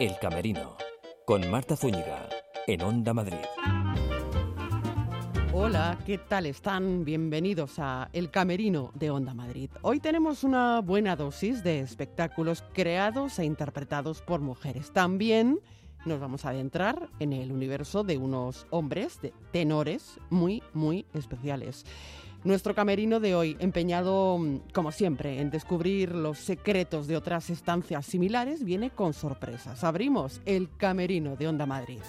El Camerino, con Marta Zúñiga, en Onda Madrid. Hola, ¿qué tal están? Bienvenidos a El Camerino de Onda Madrid. Hoy tenemos una buena dosis de espectáculos creados e interpretados por mujeres. También nos vamos a adentrar en el universo de unos hombres, de tenores muy, muy especiales. Nuestro camerino de hoy, empeñado, mm, como siempre, en descubrir los secretos de otras estancias similares, viene con sorpresas. Abrimos el camerino de Onda Madrid.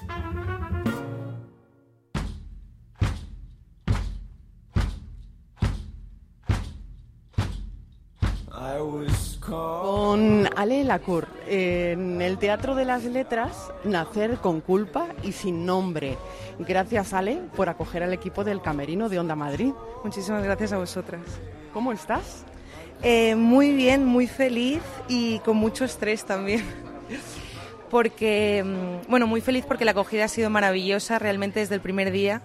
Ale Lacour, en el Teatro de las Letras, Nacer con culpa y sin nombre. Gracias, Ale, por acoger al equipo del Camerino de Onda Madrid. Muchísimas gracias a vosotras. ¿Cómo estás? Eh, muy bien, muy feliz y con mucho estrés también. Porque, mm, bueno, muy feliz porque la acogida ha sido maravillosa realmente desde el primer día.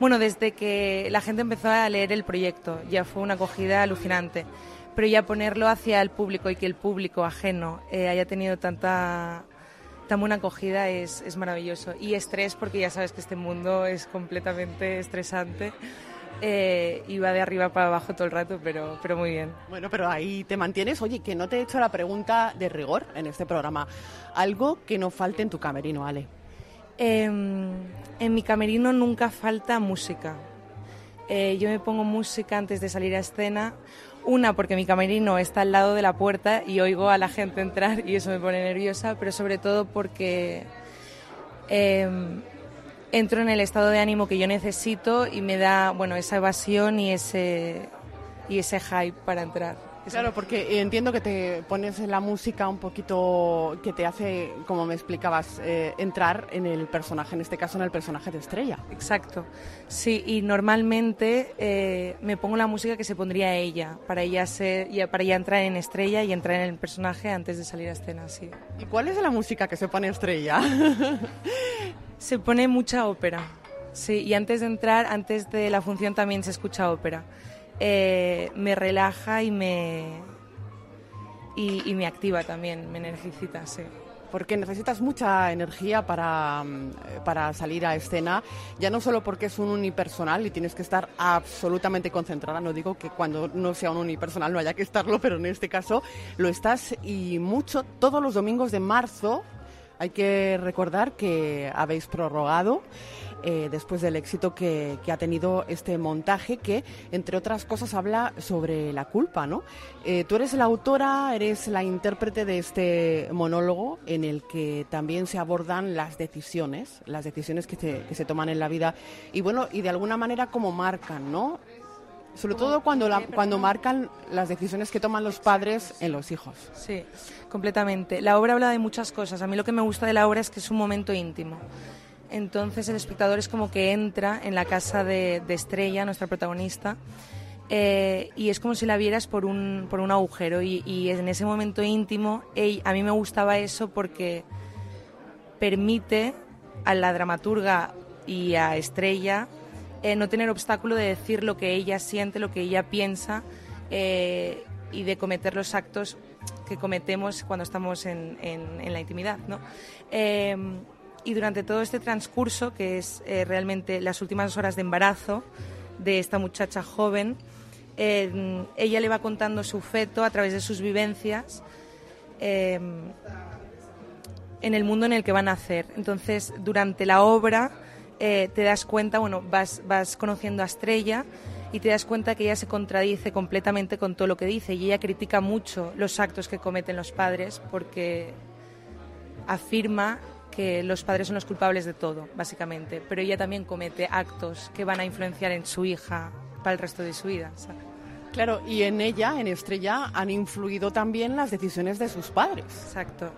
Bueno, desde que la gente empezó a leer el proyecto, ya fue una acogida alucinante. Pero ya ponerlo hacia el público y que el público ajeno eh, haya tenido tanta, tan buena acogida es, es maravilloso. Y estrés porque ya sabes que este mundo es completamente estresante. Eh, y va de arriba para abajo todo el rato, pero, pero muy bien. Bueno, pero ahí te mantienes. Oye, que no te he hecho la pregunta de rigor en este programa. Algo que no falte en tu camerino, Ale. Em, en mi camerino nunca falta música. Eh, yo me pongo música antes de salir a escena. Una, porque mi camerino está al lado de la puerta y oigo a la gente entrar y eso me pone nerviosa, pero sobre todo porque em, entro en el estado de ánimo que yo necesito y me da bueno esa evasión y ese y ese hype para entrar. Claro, porque entiendo que te pones la música un poquito que te hace, como me explicabas, eh, entrar en el personaje, en este caso en el personaje de Estrella. Exacto. Sí, y normalmente eh, me pongo la música que se pondría ella, para ella, ser, para ella entrar en Estrella y entrar en el personaje antes de salir a escena, sí. ¿Y cuál es la música que se pone Estrella? se pone mucha ópera, sí, y antes de entrar, antes de la función también se escucha ópera. Eh, me relaja y me, y, me activa también, me energicita, sí. Porque necesitas mucha energía para, mm, para salir a escena, ya no solo porque es un unipersonal y tienes que estar absolutamente concentrada, no digo que cuando no sea un unipersonal no haya que estarlo, pero en este caso lo estás y mucho todos los domingos de marzo. Hay que recordar que habéis prorrogado eh, después del éxito que, ha tenido este montaje que, entre otras cosas, habla sobre la culpa, ¿no? Eh, tú eres la autora, eres la intérprete de este monólogo en el que también se abordan las decisiones, las decisiones que, se toman en la vida y, bueno, y de alguna manera como marcan, ¿no? Sobre todo cuando, cuando marcan las decisiones que toman los padres en los hijos. Sí, completamente. La obra habla de muchas cosas. A mí lo que me gusta de la obra es que es un momento íntimo. Entonces el espectador es como que entra en la casa de, Estrella, nuestra protagonista, eh, y es como si la vieras por un, por un agujero. Y, en ese momento íntimo, a mí me gustaba eso porque permite a la dramaturga y a Estrella eh, no tener obstáculo de decir lo que ella siente, lo que ella piensa eh, y de cometer los actos que cometemos cuando estamos en, en la intimidad. ¿no? Y durante todo este transcurso, que es eh, realmente las últimas horas de embarazo de esta muchacha joven, eh, ella le va contando su feto a través de sus vivencias eh, en el mundo en el que van a nacer. Entonces, durante la obra te das cuenta, bueno, vas, vas conociendo a Estrella y te das cuenta que ella se contradice completamente con todo lo que dice y ella critica mucho los actos que cometen los padres porque afirma que los padres son los culpables de todo, básicamente, pero ella también comete actos que van a influenciar en su hija para el resto de su vida. Claro, y en ella, en Estrella, han influido también las decisiones de sus padres. Exacto,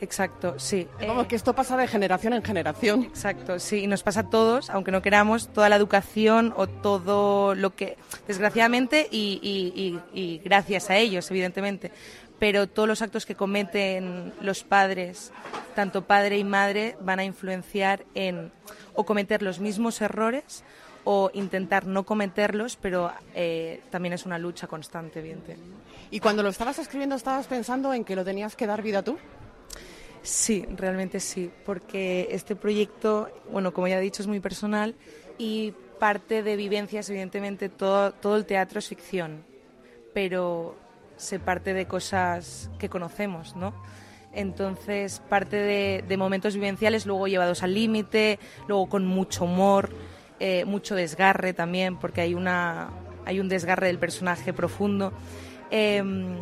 exacto, sí. Como que esto pasa de generación en generación. Exacto, sí, y nos pasa a todos, aunque no queramos, toda la educación o todo lo que, desgraciadamente, y, y gracias a ellos, evidentemente, pero todos los actos que cometen los padres, tanto padre y madre, van a influenciar en o cometer los mismos errores o intentar no cometerlos, pero eh, también es una lucha constante, evidente. ¿Y cuando lo estabas escribiendo estabas pensando en que lo tenías que dar vida tú? Sí, realmente sí, porque este proyecto, bueno, como ya he dicho, es muy personal y parte de vivencias, evidentemente todo, todo el teatro es ficción, pero se parte de cosas que conocemos, ¿no? Entonces, parte de, momentos vivenciales, luego llevados al límite, luego con mucho humor, eh, mucho desgarre también, porque hay, una, hay un desgarre del personaje profundo. Em,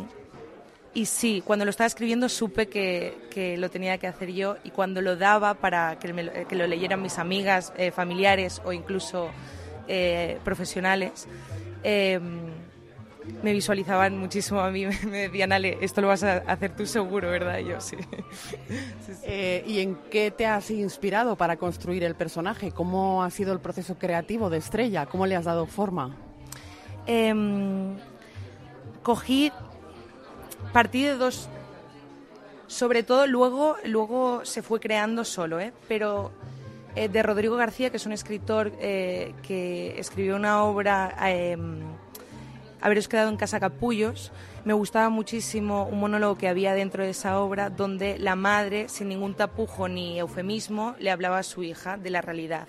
y sí, cuando lo estaba escribiendo supe que, lo tenía que hacer yo y cuando lo daba para que, lo leyeran mis amigas, eh, familiares o incluso eh, profesionales, em, me visualizaban muchísimo a mí, me decían, Ale, esto lo vas a hacer tú seguro, ¿verdad? yo sí. Eh, ¿Y en qué te has inspirado para construir el personaje? ¿Cómo ha sido el proceso creativo de Estrella? ¿Cómo le has dado forma? Em, cogí partí de dos. Sobre todo luego, luego se fue creando solo, ¿eh? pero eh, de Rodrigo García, que es un escritor eh, que escribió una obra, eh, Haberos quedado en casa capullos, me gustaba muchísimo un monólogo que había dentro de esa obra donde la madre, sin ningún tapujo ni eufemismo, le hablaba a su hija de la realidad.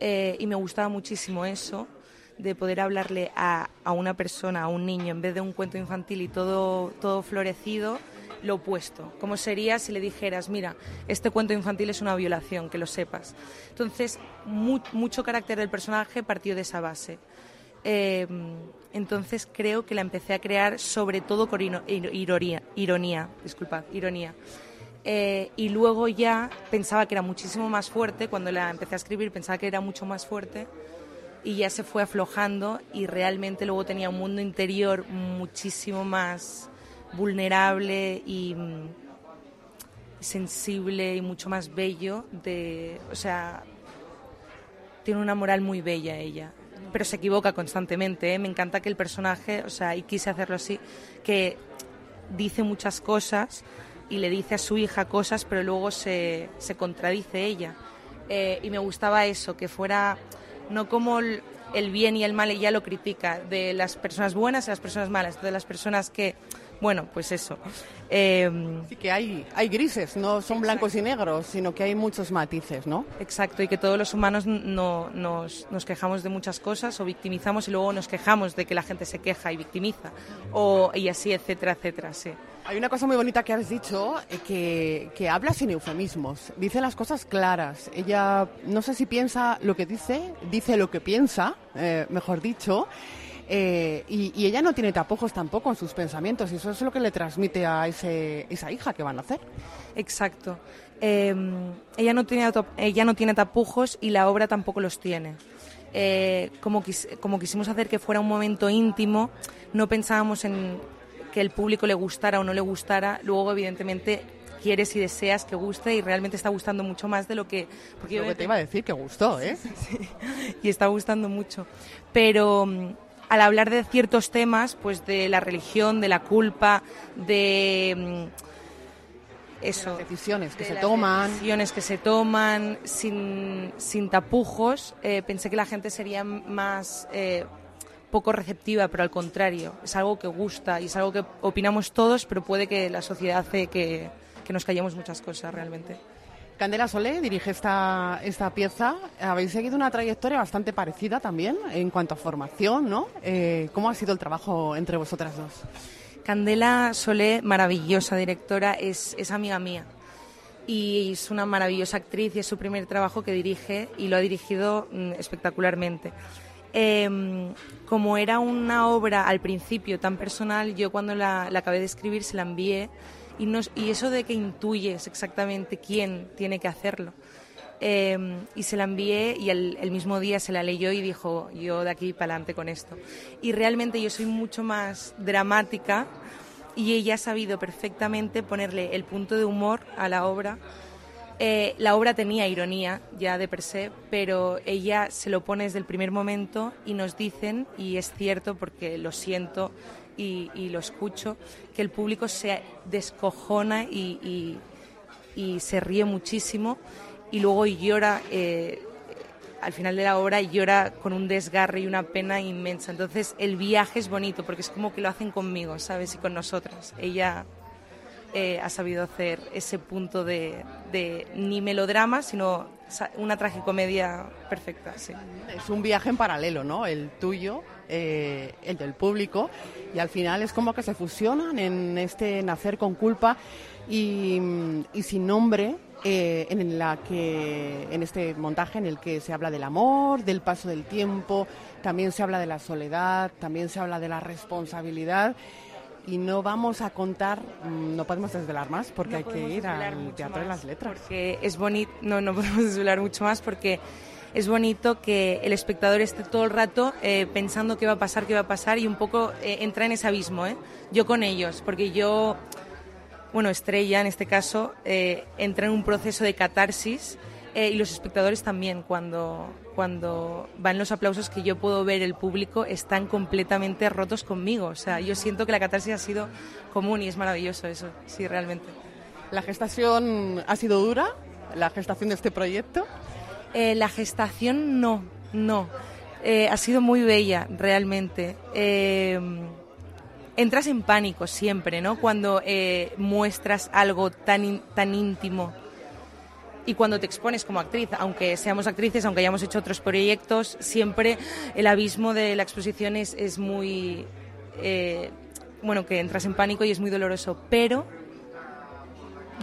y me gustaba muchísimo eso de poder hablarle a, a, una persona, a un niño, en vez de un cuento infantil y todo, todo florecido, lo opuesto. ¿Cómo sería si le dijeras, mira, este cuento infantil es una violación, que lo sepas? Entonces, mucho carácter del personaje partió de esa base. Eh, entonces creo que la empecé a crear sobre todo con ironía, ironía, disculpad, ironía. Eh, y luego ya pensaba que era muchísimo más fuerte, cuando la empecé a escribir pensaba que era mucho más fuerte y ya se fue aflojando y realmente luego tenía un mundo interior muchísimo más vulnerable y mm, sensible y mucho más bello de o sea tiene una moral muy bella ella pero se equivoca constantemente ¿eh? me encanta que el personaje o sea y quise hacerlo así que dice muchas cosas y le dice a su hija cosas pero luego se, se contradice ella eh, y me gustaba eso que fuera no como el, bien y el mal ella lo critica, de las personas buenas y las personas malas, de las personas que, bueno, pues eso. Em, sí que hay, hay grises, no son blancos y negros, sino que hay muchos matices, ¿no? Exacto, y que todos los humanos no, nos, nos quejamos de muchas cosas o victimizamos y luego nos quejamos de que la gente se queja y victimiza, o, y así, etcétera, etcétera, sí. Hay una cosa muy bonita que has dicho, eh, que, que habla sin eufemismos, dice las cosas claras. Ella, no sé si piensa lo que dice, dice lo que piensa, eh, mejor dicho, eh, y, ella no tiene tapujos tampoco en sus pensamientos, y eso es lo que le transmite a ese, esa hija que van a hacer. Exacto. Em, ella, no tiene, ella no tiene tapujos y la obra tampoco los tiene. como, como quisimos hacer que fuera un momento íntimo, no pensábamos en que el público le gustara o no le gustara, luego evidentemente quieres y deseas que guste y realmente está gustando mucho más de lo que... Porque lo que te iba a decir, que gustó, ¿eh? y está gustando mucho. Pero mm, al hablar de ciertos temas, pues de la religión, de la culpa, de... Mm, eso, las decisiones que se toman. Decisiones que se toman sin, sin tapujos. Eh, pensé que la gente sería más eh, poco receptiva, pero al contrario, es algo que gusta y es algo que opinamos todos, pero puede que la sociedad hace que, que nos callemos muchas cosas realmente. Candela Solé dirige esta, esta pieza. Habéis seguido una trayectoria bastante parecida también en cuanto a formación, ¿no? Eh, ¿Cómo ha sido el trabajo entre vosotras dos? Candela Solé, maravillosa directora, es, es amiga mía y es una maravillosa actriz y es su primer trabajo que dirige y lo ha dirigido mm, espectacularmente. Em, como era una obra al principio tan personal, yo cuando la, acabé de escribir se la envié y, y, eso de que intuyes exactamente quién tiene que hacerlo. Em, y se la envié y el, el, mismo día se la leyó y dijo, yo de aquí para adelante con esto. Y realmente yo soy mucho más dramática y ella ha sabido perfectamente ponerle el punto de humor a la obra eh, la obra tenía ironía ya de per se, pero ella se lo pone desde el primer momento y nos dicen, y es cierto porque lo siento y, lo escucho, que el público se descojona y, se ríe muchísimo y luego llora. Eh, al final de la obra llora con un desgarre y una pena inmensa. Entonces el viaje es bonito porque es como que lo hacen conmigo, ¿sabes? Y con nosotras. Ella eh, ha sabido hacer ese punto de, de, ni melodrama, sino una tragicomedia perfecta. Sí. Es un viaje en paralelo, ¿no? El tuyo, eh, el del público, y al final es como que se fusionan en este nacer con culpa y, sin nombre. Eh, en la que en este montaje en el que se habla del amor, del paso del tiempo, también se habla de la soledad, también se habla de la responsabilidad y no vamos a contar, no podemos desvelar más porque hay que ir al Teatro de las Letras. Porque es bonito, no, no podemos desvelar mucho más porque es bonito que el espectador esté todo el rato eh, pensando qué va a pasar, qué va a pasar y un poco eh, entra en ese abismo, ¿eh? Yo con ellos, porque yo, bueno, Estrella en este caso, eh, entra en un proceso de catarsis eh, y los espectadores también, cuando, cuando van los aplausos que yo puedo ver el público, están completamente rotos conmigo. O sea, yo siento que la catarsis ha sido común y es maravilloso eso, sí, realmente. ¿La gestación ha sido dura? ¿La gestación de este proyecto? Eh, la gestación no, no. Eh, ha sido muy bella, realmente. Eh, entras en pánico siempre, ¿no? Cuando eh, muestras algo tan, in, tan íntimo y cuando te expones como actriz, aunque seamos actrices, aunque hayamos hecho otros proyectos, siempre el abismo de la exposición es, es muy... Eh, bueno, que entras en pánico y es muy doloroso, pero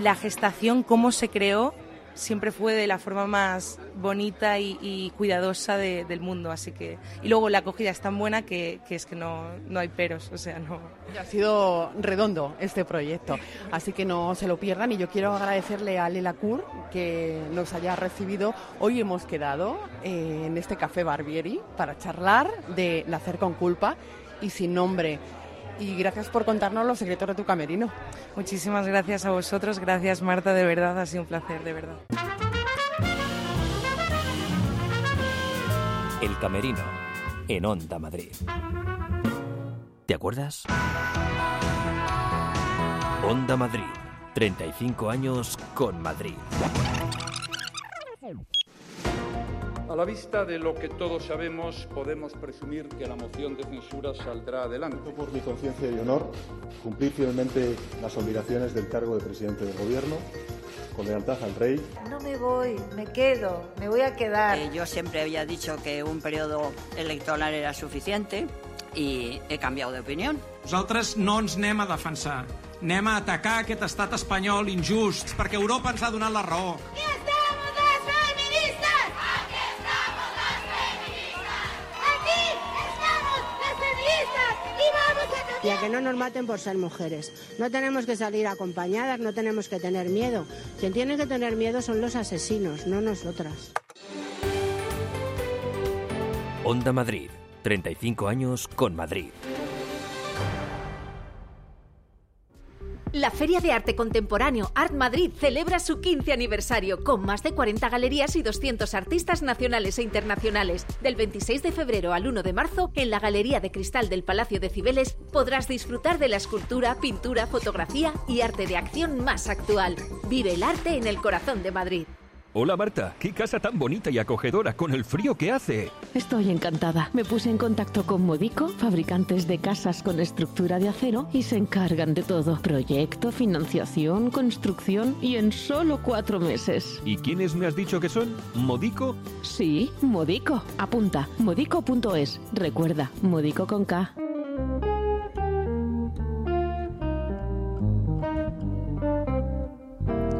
la gestación, cómo se creó, siempre fue de la forma más bonita y, cuidadosa de, del mundo. Así que y luego la acogida es tan buena que, que es que no, no, hay peros, o sea, no. Ha sido redondo este proyecto, así que no se lo pierdan. Y yo quiero agradecerle a Lela Cur que nos haya recibido. Hoy hemos quedado eh, en este café Barbieri para charlar de nacer con culpa y sin nombre y gracias por contarnos los secretos de tu camerino. Muchísimas gracias a vosotros, gracias Marta, de verdad, ha sido un placer, de verdad. El Camerino, en Onda Madrid. ¿Te acuerdas? Onda Madrid, 35 años con Madrid. A la vista de lo que todos sabemos, podemos presumir que la moción de censura saldrá adelante. Por mi conciencia y honor, cumplir fielmente las obligaciones del cargo de presidente del Gobierno, con lealtad al rey. No me voy, me quedo, me voy a quedar. Eh, yo siempre había dicho que un periodo electoral era suficiente i he canviat d'opinió. Nosaltres no ens anem a defensar, anem a atacar aquest estat espanyol injust, perquè Europa ens ha donat la raó. Y a que no nos maten por ser mujeres. No tenemos que salir acompañadas, no tenemos que tener miedo. Quien tiene que tener miedo son los asesinos, no nosotras. Onda Madrid, 35 años con Madrid. La Feria de Arte Contemporáneo Art Madrid celebra su 15 aniversario con más de 40 galerías y 200 artistas nacionales e internacionales. Del 26 de febrero al 1 de marzo, en la Galería de Cristal del Palacio de Cibeles, podrás disfrutar de la escultura, pintura, fotografía y arte de acción más actual. Vive el arte en el corazón de Madrid. Hola Marta, qué casa tan bonita y acogedora con el frío que hace. Estoy encantada. Me puse en contacto con Modico, fabricantes de casas con estructura de acero, y se encargan de todo. Proyecto, financiación, construcción y en solo cuatro meses. ¿Y quiénes me has dicho que son? ¿Modico? Sí, Modico. Apunta, modico.es. Recuerda, Modico con K.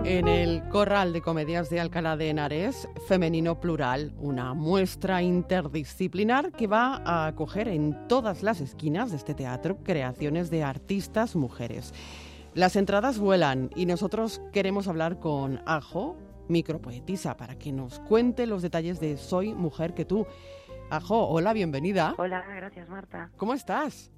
En el Corral de Comedias de Alcalá de Henares, Femenino Plural, una muestra interdisciplinar que va a acoger en todas las esquinas de este teatro creaciones de artistas mujeres. Las entradas vuelan y nosotros queremos hablar con Ajo, micropoetisa, para que nos cuente los detalles de Soy Mujer que tú. Ajo, hola, bienvenida. Hola, gracias Marta. ¿Cómo estás?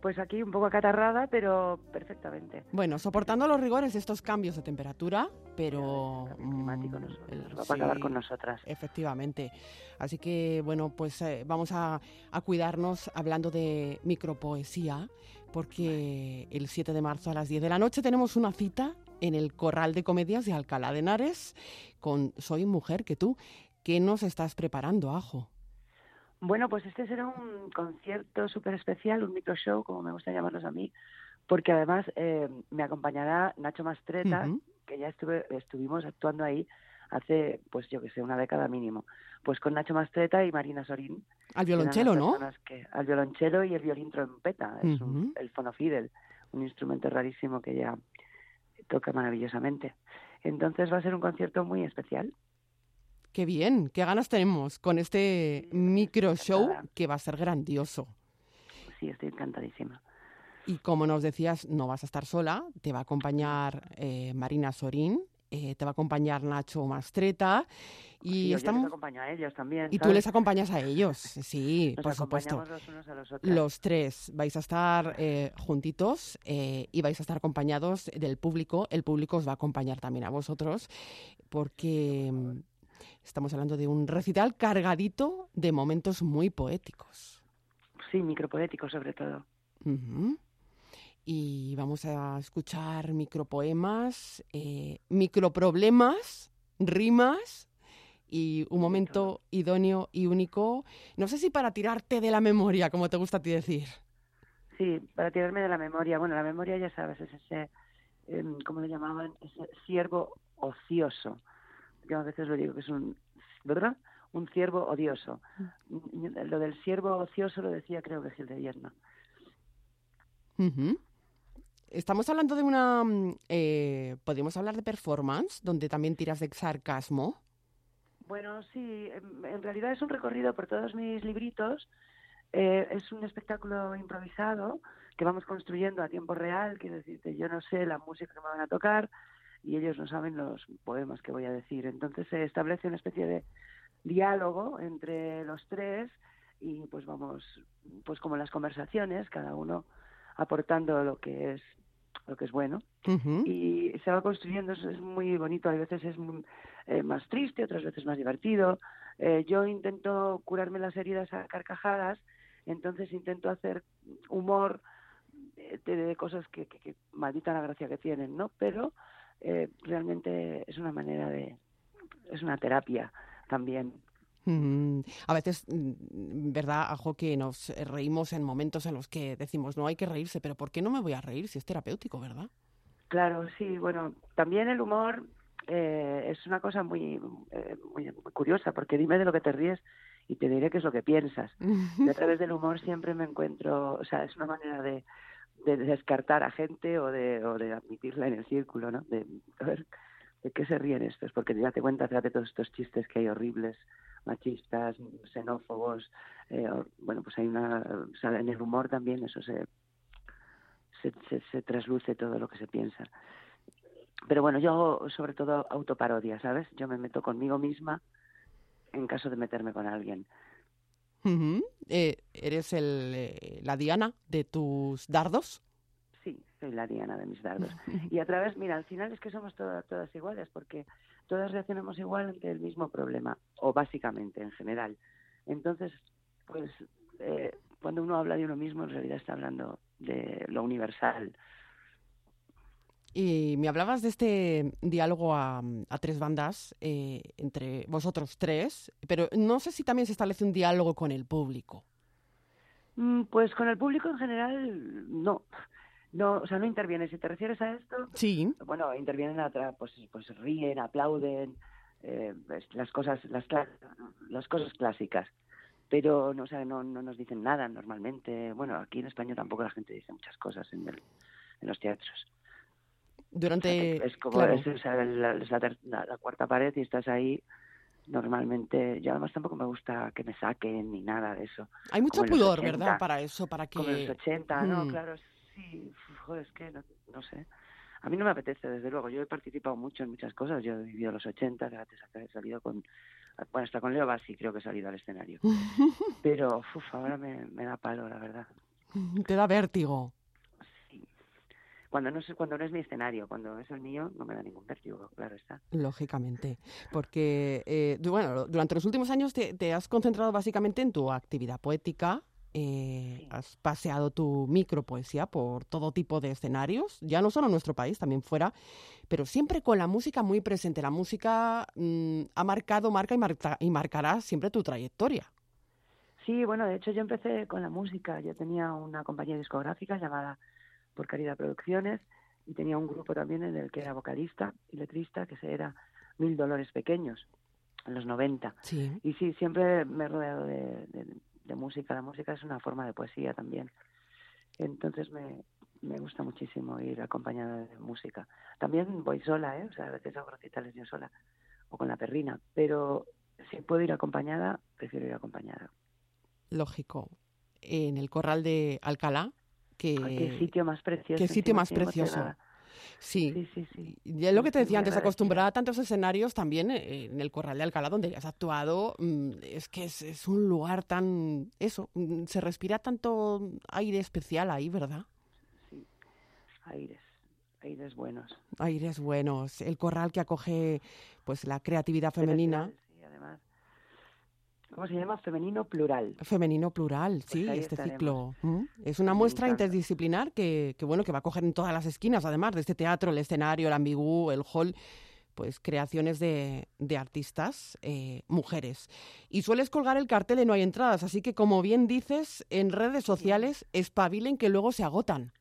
Pues aquí un poco acatarrada, pero perfectamente. Bueno, soportando los rigores de estos cambios de temperatura, pero... El climático nos, nos va sí, a acabar con nosotras. Efectivamente. Así que, bueno, pues eh, vamos a, a, cuidarnos hablando de micropoesía, porque el 7 de marzo a las 10 de la noche tenemos una cita en el Corral de Comedias de Alcalá de Henares con Soy Mujer que tú. ¿Qué nos estás preparando, Ajo? Bueno, pues este será un concierto súper especial, un micro show, como me gusta llamarlos a mí, porque además eh, me acompañará Nacho Mastreta, que ya estuve, estuvimos actuando ahí hace, pues yo que sé, una década mínimo. Pues con Nacho Mastreta y Marina Sorín. Al violonchelo, ¿no? Que, al violonchelo y el violín trompeta, es un- el fonofidel, un instrumento rarísimo que ella toca maravillosamente. Entonces va a ser un concierto muy especial. Qué bien, qué ganas tenemos con este micro show que va a ser grandioso. Sí, estoy encantadísima. Y como nos decías, no vas a estar sola, te va a acompañar eh, Marina Sorín, eh, te va a acompañar Nacho Mastreta y Sí, yo les estamos... acompaño a ellos también. Y tú les acompañas a ellos, sí, Nos por supuesto. los unos a los otros. Los tres vais a estar eh, juntitos eh, y vais a estar acompañados del público. El público os va a acompañar también a vosotros porque estamos hablando de un recital cargadito de momentos muy poéticos. Sí, micropoético sobre todo. Y vamos a escuchar micropoemas, eh, microproblemas, rimas y un momento idóneo y único. No sé si para tirarte de la memoria, como te gusta a ti decir. Sí, para tirarme de la memoria. Bueno, la memoria ya sabes, es ese, em, ¿cómo lo llamaban? Ese ciervo ocioso. Yo a veces lo digo que es un, ¿verdad? Un ciervo odioso. Lo del ciervo ocioso lo decía creo que Gil de Vierno. Ujú. Estamos hablando de una... mm, eh, Podríamos hablar de performance, donde también tiras de sarcasmo. Bueno, sí, en realidad es un recorrido por todos mis libritos. Eh, es un espectáculo improvisado que vamos construyendo a tiempo real, quiero decirte, yo no sé la música que me van a tocar y ellos no saben los poemas que voy a decir. Entonces se establece una especie de diálogo entre los tres y pues vamos, pues como las conversaciones, cada uno aportando lo que es lo que es bueno y se va construyendo, es, muy bonito, a veces es muy, eh, más triste, otras veces más divertido. Eh, yo intento curarme las heridas a carcajadas, entonces intento hacer humor eh, de, de cosas que, que, que maldita la gracia que tienen, ¿no? Pero eh, realmente es una manera de, es una terapia también. Mm, A veces, mm, ¿verdad, Ajo, que nos eh, reímos en momentos en los que decimos, no hay que reírse, pero ¿por qué no me voy a reír si es terapéutico, verdad? Claro, sí, bueno, también el humor eh, es una cosa muy, eh, muy curiosa, porque dime de lo que te ríes y te diré qué es lo que piensas. Y a través del humor siempre me encuentro, o sea, es una manera de, de descartar a gente o de, o de admitirla en el círculo, ¿no? De, a ver, ¿de qué se ríen estos? Porque date cuenta, fíjate todos estos chistes que hay horribles, machistas, xenófobos, eh, bueno, pues hay una, o sea, en el humor también eso se, se, se, se trasluce todo lo que se piensa. Pero bueno, yo hago sobre todo autoparodia, ¿sabes? Yo me meto conmigo misma en caso de meterme con alguien. Eh, ¿Eres el, eh, la Diana de tus dardos? Sí, soy la Diana de mis dardos. Y a través, mira, al final es que somos todas, todas iguales, porque todas reaccionamos igual ante el mismo problema, o básicamente en general. Entonces, pues eh, cuando uno habla de uno mismo, en realidad está hablando de lo universal. Y me hablabas de este diálogo a, a tres bandas eh, entre vosotros tres, pero no sé si también se establece un diálogo con el público. Mm, Pues con el público en general, no. No, o sea, no interviene. Si te refieres a esto, Sí. bueno, intervienen atrás, pues, pues ríen, aplauden, eh, es- las cosas, las, las cosas clásicas. Pero no, o sea, no, no nos dicen nada normalmente. Bueno, aquí en España tampoco la gente dice muchas cosas en, el- en los teatros. Durante... Es como claro. es, o sea, la, la la- cuarta pared y estás ahí. Normalmente, yo además tampoco me gusta que me saquen ni nada de eso. Hay mucho pudor, 80. ¿verdad? Para eso, para que... Como en los 80, ¿no? Mm. Claro, sí. Joder, es que no, no sé. A mí no me apetece, desde luego. Yo he participado mucho en muchas cosas. Yo he vivido los 80, fíjate, he salido con... Bueno, hasta con Leo Bassi creo que he salido al escenario. Pero, uf, ahora me, me da palo, la verdad. Te da vértigo. Cuando no, es, cuando no es mi escenario, cuando es el mío, no me da ningún vértigo, claro está. Lógicamente, porque eh, bueno, durante los últimos años te, te has concentrado básicamente en tu actividad poética, eh, has paseado tu micropoesía por todo tipo de escenarios, ya no solo en nuestro país, también fuera, pero siempre con la música muy presente. La música mm, ha marcado, marca y, marca y marcará siempre tu trayectoria. Sí, bueno, de hecho yo empecé con la música. Yo tenía una compañía discográfica llamada por Caridad Producciones y tenía un grupo también en el que era vocalista y letrista, que se era Mil Dolores Pequeños, en los 90. Sí. Y sí, siempre me he rodeado de, de- de música. La música es una forma de poesía también. Entonces me, me gusta muchísimo ir acompañada de música. También voy sola, ¿eh? O sea, a veces hago recitales yo sola o con la perrina. Pero si puedo ir acompañada, prefiero ir acompañada. Lógico. En el corral de Alcalá, que... Ay, qué sitio más precioso. Qué sitio más precioso. Sí. Sí, sí, sí. Y es lo que te decía antes, acostumbrada a tantos escenarios también eh, en el Corral de Alcalá, donde has actuado, mm, es que es, es un lugar tan... Eso, mm, se respira tanto aire especial ahí, ¿verdad? Aires, aires buenos. Aires buenos. El corral que acoge pues la creatividad femenina. Sí. ¿Cómo se llama? Femenino plural. Femenino plural, sí, Pues ahí este estaremos. ciclo. Es una muestra interdisciplinar que, que, bueno, que va a coger en todas las esquinas, además de este teatro, el escenario, el ambigú, el hall, pues creaciones de, de artistas, eh, mujeres. Y sueles colgar el cartel y no hay entradas, así que como bien dices, en redes sociales espabilen que luego se agotan.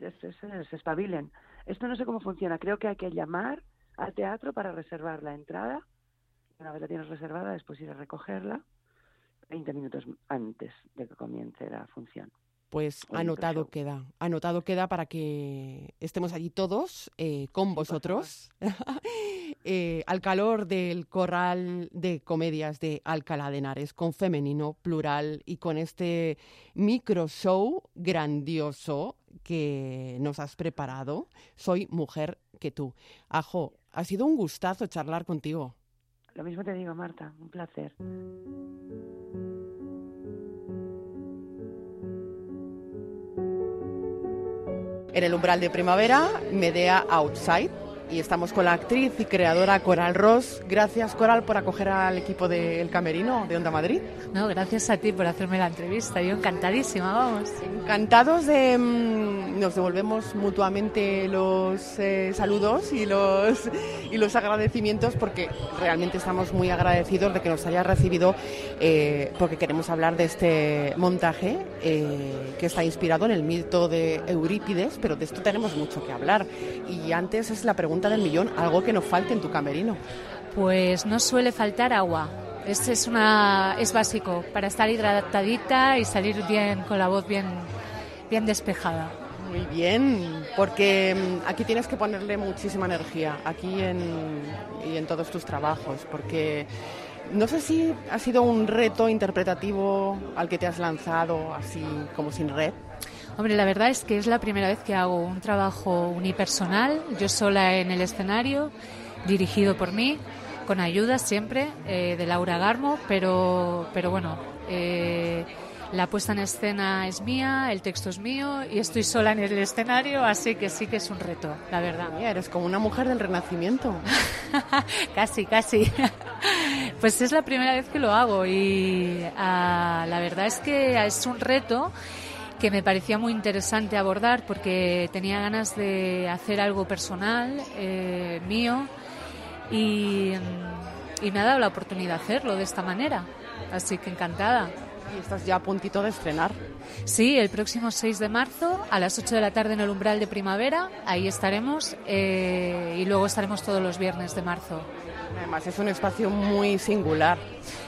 Es- es- es- se espabilen. Esto no sé cómo funciona. Creo que hay que llamar al teatro para reservar la entrada. Una vez la tienes reservada, después ir a recogerla 20 minutos antes de que comience la función. Pues Bonito anotado queda, anotado queda para que estemos allí todos eh, con vosotros, eh, al calor del corral de comedias de Alcalá de Henares, con femenino, plural y con este micro show grandioso que nos has preparado. Soy mujer que tú. Ajo, ha sido un gustazo charlar contigo. Lo mismo te digo, Marta, un placer. En el umbral de primavera, Medea Outside. Y estamos con la actriz y creadora Coral Ross. Gracias, Coral, por acoger al equipo del Camerino de Onda Madrid. No, gracias a ti por hacerme la entrevista. Yo encantadísima, vamos. Encantados de... mm, nos devolvemos mutuamente los eh, saludos y los, y los agradecimientos porque realmente estamos muy agradecidos de que nos hayas recibido eh, porque queremos hablar de este montaje eh, que está inspirado en el mito de Eurípides, pero de esto tenemos mucho que hablar. Y antes es la pregunta del millón, algo que nos falte en tu camerino. Pues no suele faltar agua. Este es, una, es básico para estar hidratadita y salir bien con la voz bien, bien despejada. Muy bien, porque mm, aquí tienes que ponerle muchísima energía, aquí en, y en todos tus trabajos, porque no sé si ha sido un reto interpretativo al que te has lanzado así como sin red. Hombre, la verdad es que es la primera vez que hago un trabajo unipersonal, yo sola en el escenario, dirigido por mí, con ayuda siempre eh, de Laura Garmo, pero, pero bueno, eh, la puesta en escena es mía, el texto es mío y estoy sola en el escenario, así que sí que es un reto, la verdad. Mira, eres como una mujer del Renacimiento. casi, casi. Pues es la primera vez que lo hago y ah, la verdad es que es un reto que me parecía muy interesante abordar porque tenía ganas de hacer algo personal, eh, mío, y, mm, y me ha dado la oportunidad de hacerlo de esta manera. Así que encantada. Y estás ya a puntito de estrenar. Sí, el próximo 6 de marzo a las 8 de la tarde en el umbral de primavera, ahí estaremos eh, y luego estaremos todos los viernes de marzo. Además es un espacio muy singular.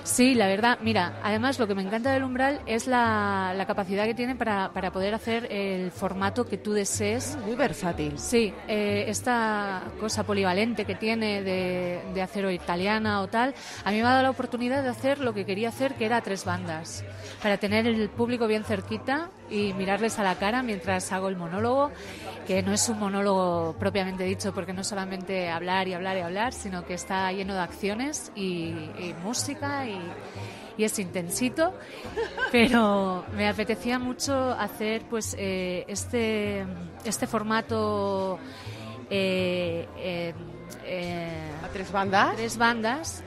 Sí, la verdad, mira, además lo que me encanta del umbral es la, la capacidad que tiene para, para poder hacer el formato que tú desees. Muy versátil. Sí, eh, esta cosa polivalente que tiene de, de hacer o italiana o tal, a mí me ha dado la oportunidad de hacer lo que quería hacer, que era tres bandas, para tener el público bien cerquita y mirarles a la cara mientras hago el monólogo, que no es un monólogo propiamente dicho, porque no es solamente hablar y hablar y hablar, sino que está lleno de acciones y, y música y, y es intensito, pero me apetecía mucho hacer pues eh, este, este formato eh, eh, eh, ¿A tres bandas? tres bandas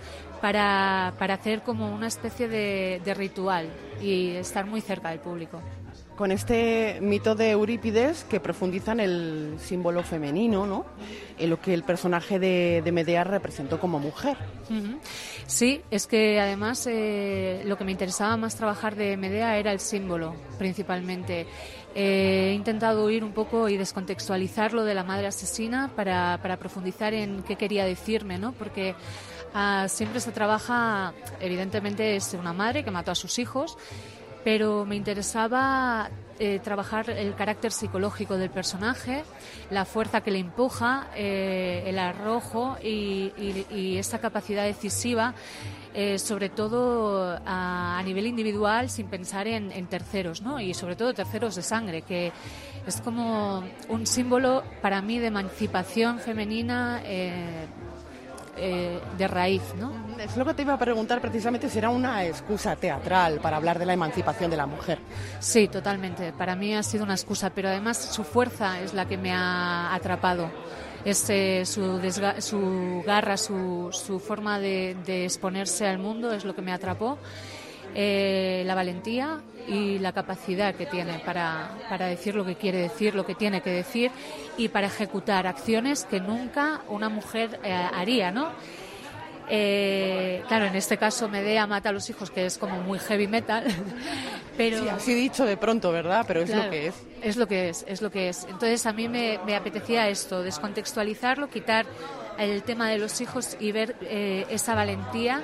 para, para hacer como una especie de, de ritual y estar muy cerca del público. con este mito de Eurípides que profundiza en el símbolo femenino, ¿no? En lo que el personaje de, de Medea representó como mujer. Sí, es que además eh, lo que me interesaba más trabajar de Medea era el símbolo, principalmente. Eh, he intentado huir un poco y descontextualizarlo de la madre asesina para, para profundizar en qué quería decirme, ¿no? Porque ah, siempre se trabaja, evidentemente es una madre que mató a sus hijos, pero me interesaba eh, trabajar el carácter psicológico del personaje, la fuerza que le empuja, eh, el arrojo y, y- esa capacidad decisiva, eh, sobre todo a, a nivel individual, sin pensar en, en terceros, ¿no? y sobre todo terceros de sangre, que es como un símbolo para mí de emancipación femenina. Eh, de raíz, ¿no? Es lo que te iba a preguntar precisamente si era una excusa teatral para hablar de la emancipación de la mujer. Sí, totalmente. Para mí ha sido una excusa, pero además su fuerza es la que me ha atrapado. Es eh, su, su garra, su, su forma de, de exponerse al mundo es lo que me atrapó. Eh, la valentía y la capacidad que tiene para, para decir lo que quiere decir, lo que tiene que decir y para ejecutar acciones que nunca una mujer eh, haría, ¿no? Eh, claro, en este caso Medea mata a los hijos, que es como muy heavy metal, pero Sí, así dicho de pronto, ¿verdad? Pero es Claro, lo que es. Es lo que es, es lo que es. Entonces a mí me, me apetecía esto, descontextualizarlo, quitar el tema de los hijos y ver eh, esa valentía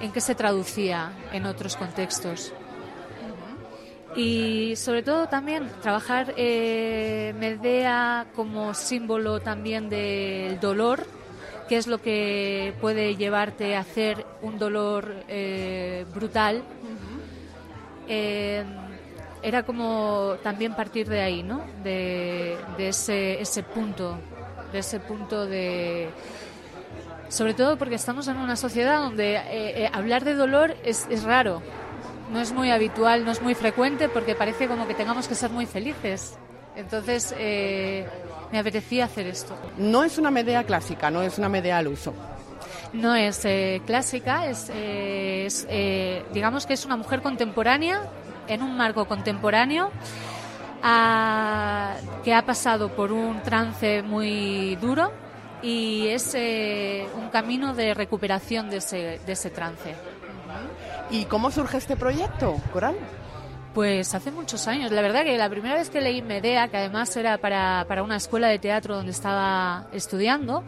en qué se traducía en otros contextos. Y sobre todo también trabajar eh, Medea como símbolo también del dolor, que es lo que puede llevarte a hacer un dolor eh, brutal. Eh, era como también partir de ahí, ¿no? De, de ese, ese punto, de ese punto de... Sobre todo porque estamos en una sociedad donde eh, eh, hablar de dolor es, es raro, no es muy habitual, no es muy frecuente porque parece como que tengamos que ser muy felices. Entonces eh, me apetecía hacer esto. No es una Medea clásica, no es una Medea al uso. No es eh, clásica, es, es, digamos que es una mujer contemporánea, en un marco contemporáneo, ah, que ha pasado por un trance muy duro y es eh, un camino de recuperación de ese, de ese trance. ¿Y cómo surge este proyecto, Coral? Pues hace muchos años. La verdad que la primera vez que leí Medea, que además era para, para una escuela de teatro donde estaba estudiando,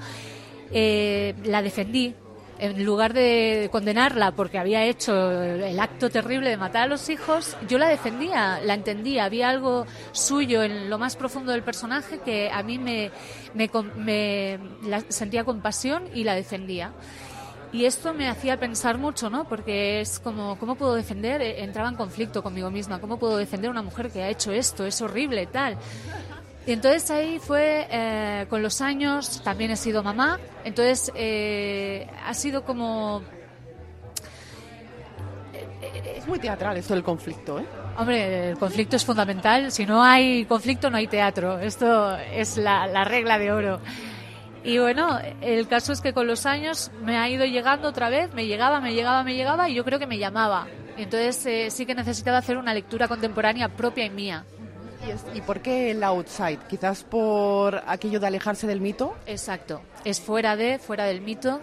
eh, la defendí. En lugar de condenarla porque había hecho el acto terrible de matar a los hijos, yo la defendía, la entendía. Había algo suyo en lo más profundo del personaje que a mí me, me, me- la sentía compasión y la defendía. Y esto me hacía pensar mucho, ¿no? Porque es como, ¿cómo puedo defender? Eh, Entraba en conflicto conmigo misma. ¿Cómo puedo defender a una mujer que ha hecho esto? Es horrible, tal. Y entonces ahí fue, eh, con los años, también he sido mamá. Entonces eh, ha sido como, Es muy teatral esto del conflicto, ¿eh? hombre, el conflicto es fundamental. Si no hay conflicto, no hay teatro. Esto es la, la regla de oro. Y bueno, el caso es que con los años me ha ido llegando otra vez, me llegaba, me llegaba, me llegaba y yo creo que me llamaba. Entonces eh, sí que necesitaba hacer una lectura contemporánea propia y mía. ¿Y, es- y por qué el outside? Quizás por aquello de alejarse del mito. Exacto. Es fuera de, fuera del mito,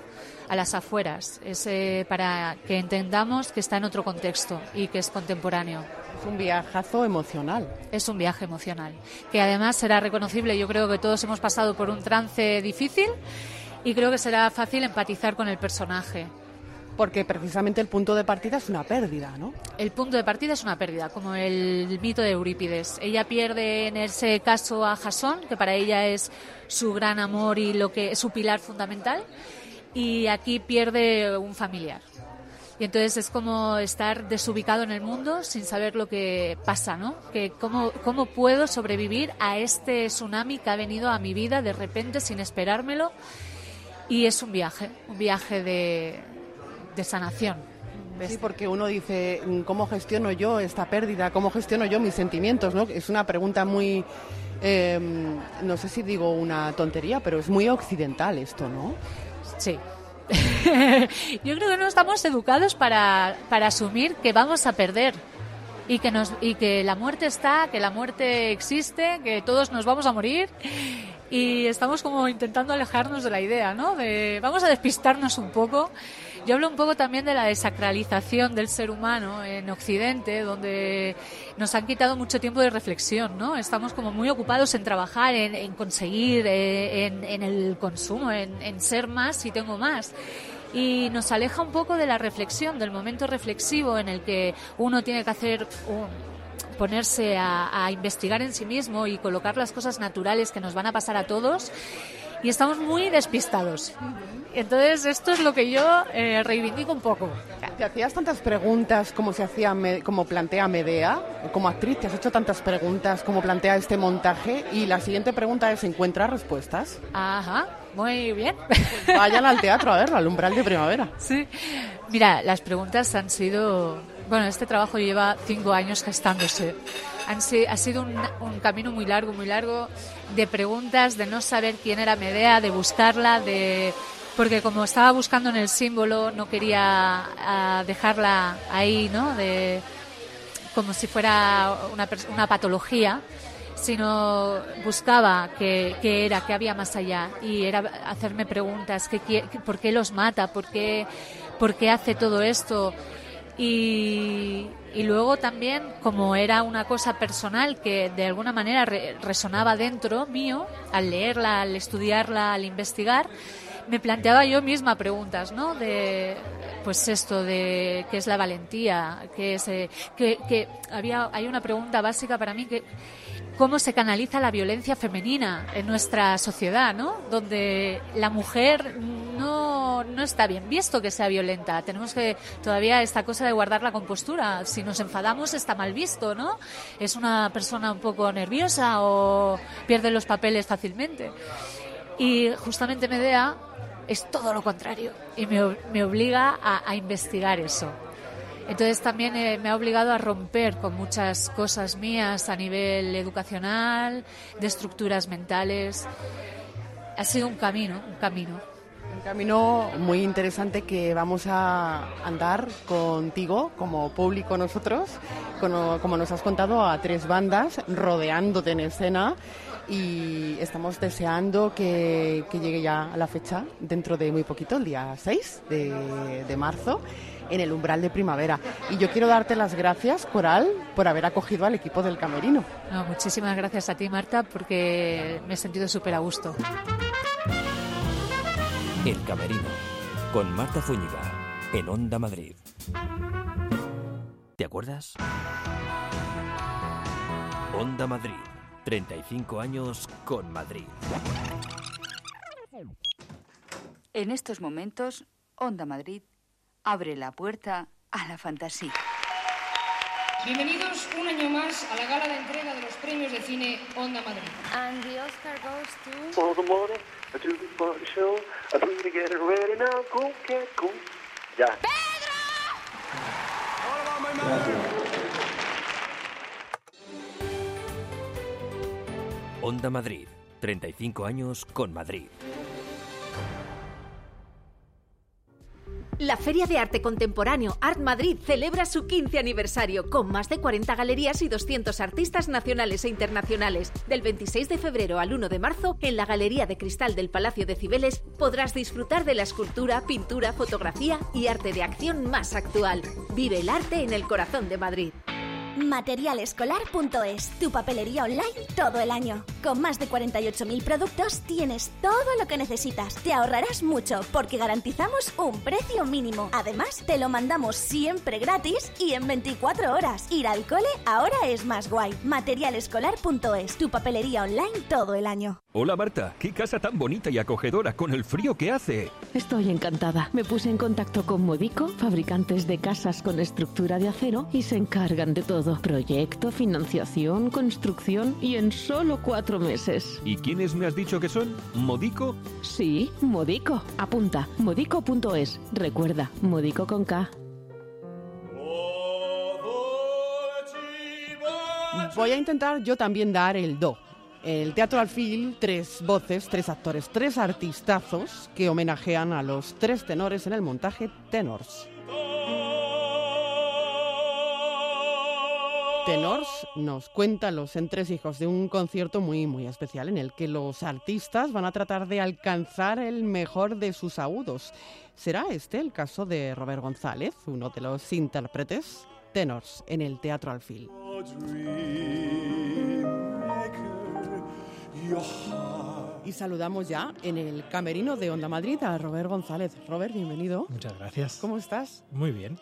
a las afueras. Es eh, para que entendamos que está en otro contexto y que es contemporáneo. Es un viajazo emocional. Es un viaje emocional, que además será reconocible. Yo creo que todos hemos pasado por un trance difícil y creo que será fácil empatizar con el personaje. Porque precisamente el punto de partida es una pérdida, ¿no? El punto de partida es una pérdida, como el mito de Eurípides. Ella pierde en ese caso a Jasón, que para ella es su gran amor y lo que su pilar fundamental, y aquí pierde un familiar. Y entonces es como estar desubicado en el mundo sin saber lo que pasa, ¿no? Que cómo, cómo puedo sobrevivir a este tsunami que ha venido a mi vida de repente sin esperármelo. Y es un viaje, un viaje de, de sanación. Sí, porque uno dice, mm, ¿cómo gestiono yo esta pérdida? ¿Cómo gestiono yo mis sentimientos? ¿no? Es una pregunta muy, eh, no sé si digo una tontería, pero es muy occidental esto, ¿no? Sí. Yo creo que no estamos educados para, para asumir que vamos a perder. y que, nos, y que la muerte está, que la muerte existe, que todos nos vamos a morir y estamos como intentando alejarnos de la idea, ¿no? De, vamos a despistarnos un poco. Yo hablo un poco también de la desacralización del ser humano en Occidente, donde nos han quitado mucho tiempo de reflexión, ¿no? Estamos como muy ocupados en trabajar, en, conseguir, eh, en, en, el consumo, en, en ser más y tengo más y nos aleja un poco de la reflexión, del momento reflexivo en el que uno tiene que hacer un, ponerse a, investigar en sí mismo y colocar las cosas naturales que nos van a pasar a todos y estamos muy despistados. Entonces, esto es lo que yo eh, reivindico un poco. ¿Te hacías tantas preguntas como se hacía, como plantea Medea? Como actriz, ¿te has hecho tantas preguntas como plantea este montaje? Y la siguiente pregunta es, ¿encuentras respuestas? Ajá, muy bien. vayan al teatro a ver, al umbral de primavera. Sí. Mira, las preguntas han sido bueno, este trabajo lleva cinco años gestándose. ha sido un, camino muy largo, muy largo de preguntas, de no saber quién era Medea, de buscarla, de porque como estaba buscando en el símbolo, no quería ah, dejarla ahí, ¿no? De como si fuera una, una patología sino buscaba qué, era, qué había más allá y era hacerme preguntas, ¿qué, ¿por qué los mata? ¿Por qué, ¿Por qué hace todo esto? Y, luego también, como era una cosa personal que de alguna manera resonaba dentro mío, al leerla, al estudiarla, al investigar, me planteaba yo misma preguntas, ¿no? De, pues esto de qué es la valentía, qué es, eh, que, que había, hay una pregunta básica para mí que cómo se canaliza la violencia femenina en nuestra sociedad, ¿no? Donde la mujer no, no está bien visto que sea violenta. Tenemos que todavía esta cosa de guardar la compostura. Si nos enfadamos está mal visto, ¿no? Es una persona un poco nerviosa o pierde los papeles fácilmente. Y justamente Medea es todo lo contrario y me, obliga a investigar eso. Entonces también eh, me ha obligado a romper con muchas cosas mías a nivel educacional, de estructuras mentales. Ha sido un camino, un camino. Camino muy interesante que vamos a andar contigo como público nosotros, como, nos has contado, a tres bandas rodeándote en escena y estamos deseando que, llegue ya a la fecha dentro de muy poquito, el día 6 de, de marzo en el umbral de primavera. Y yo quiero darte las gracias, Coral, por haber acogido al equipo del Camerino. muchísimas gracias a ti, Marta, porque me he sentido súper a gusto. El Camerino, con Marta Zúñiga, en Onda Madrid. ¿Te acuerdas? Onda Madrid, 35 años con Madrid. En estos momentos, Onda Madrid abre la puerta a la fantasía. Bienvenidos un año más a la gala de entrega de los premios de cine Onda Madrid. And the Oscar goes to... I do the show, I do to get it ready now, go, get, go. Ya. ¡Pedro! Onda Madrid, 35 años con Madrid. La Feria de Arte Contemporáneo Art Madrid celebra su 15 aniversario con más de 40 galerías y 200 artistas nacionales e internacionales. Del 26 de febrero al 1 de marzo, en la Galería de Cristal del Palacio de Cibeles podrás disfrutar de la escultura, pintura, fotografía y arte de acción más actual. Vive el arte en el corazón de Madrid. Materialescolar.es, tu papelería online todo el año. Con más de 48.000 productos tienes todo lo que necesitas. Te ahorrarás mucho porque garantizamos un precio mínimo. Además, te lo mandamos siempre gratis y en 24 horas. Ir al cole ahora es más guay. Materialescolar.es, tu papelería online todo el año. Hola Marta, qué casa tan bonita y acogedora con el frío que hace. Estoy encantada. Me puse en contacto con Modico, fabricantes de casas con estructura de acero, y se encargan de todo Proyecto, financiación, construcción y en solo cuatro meses. ¿Y quiénes me has dicho que son? ¿Modico? Sí, Modico. Apunta, modico.es. Recuerda, Modico con K. Voy a intentar yo también dar el do. El Teatro Alfil, tres voces, tres actores, tres artistazos que homenajean a los tres tenores en el montaje Tenors. Tenors nos cuenta los entresijos de un concierto muy muy especial en el que los artistas van a tratar de alcanzar el mejor de sus agudos. ¿Será este el caso de Robert González, uno de los intérpretes tenors en el Teatro Alfil? Y saludamos ya en el camerino de Onda Madrid a Robert González. Robert, bienvenido. Muchas gracias. ¿Cómo estás? Muy bien.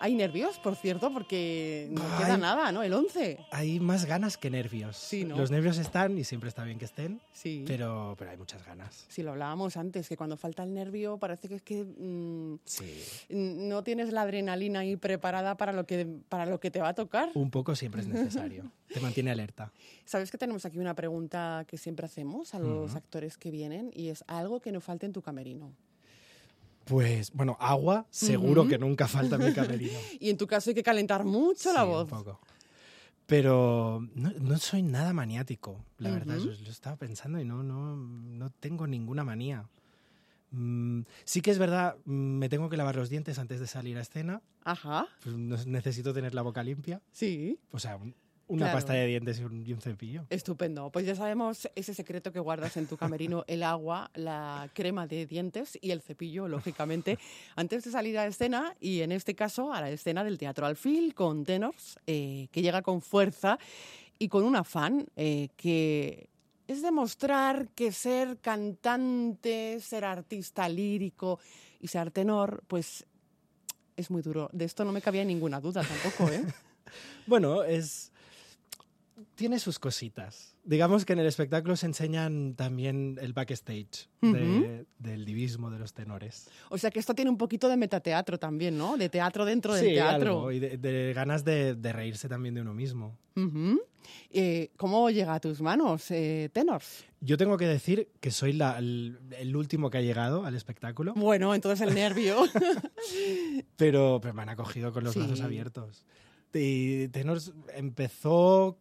Hay nervios, por cierto, porque no Ay. queda nada, ¿no? El 11. Hay más ganas que nervios. Sí, ¿no? Los nervios están y siempre está bien que estén, Sí. pero, pero hay muchas ganas. Sí, lo hablábamos antes, que cuando falta el nervio parece que es que mm, Sí. no tienes la adrenalina ahí preparada para lo que, para lo que te va a tocar. Un poco siempre es necesario. Te mantiene alerta. Sabes que tenemos aquí una pregunta que siempre hacemos a los actores que vienen y es algo que no falte en tu camerino. Pues, bueno, agua seguro que nunca falta en mi camerino. Y en tu caso hay que calentar mucho la voz. un poco. Pero no, no soy nada maniático, la verdad. Ujú. Lo, estaba pensando y no, no, no tengo ninguna manía. Mm, sí que es verdad, me tengo que lavar los dientes antes de salir a escena. Ajá. Pues necesito tener la boca limpia. Sí. O sea, una Claro. pasta de dientes y un, y un cepillo. Estupendo. Pues ya sabemos ese secreto que guardas en tu camerino, el agua, la crema de dientes y el cepillo, lógicamente, antes de salir a escena y en este caso a la escena del Teatro Alfil con Tenors, eh, que llega con fuerza y con un afán eh, que es demostrar que ser cantante, ser artista lírico y ser tenor, pues es muy duro. De esto no me cabía ninguna duda tampoco, ¿eh? Bueno, es. Tiene sus cositas. Digamos que en el espectáculo se enseñan también el backstage de- del divismo de los tenores. O sea que esto tiene un poquito de metateatro también, ¿no? De teatro dentro del sí, teatro. algo, y de, de ganas de, de reírse también de uno mismo. Eh, ¿Cómo llega a tus manos, eh, Tenors? Yo tengo que decir que soy la- el, el último que ha llegado al espectáculo, Bueno, entonces el nervio. pero, pero me han acogido con los Sí. brazos abiertos. Y Tenors empezó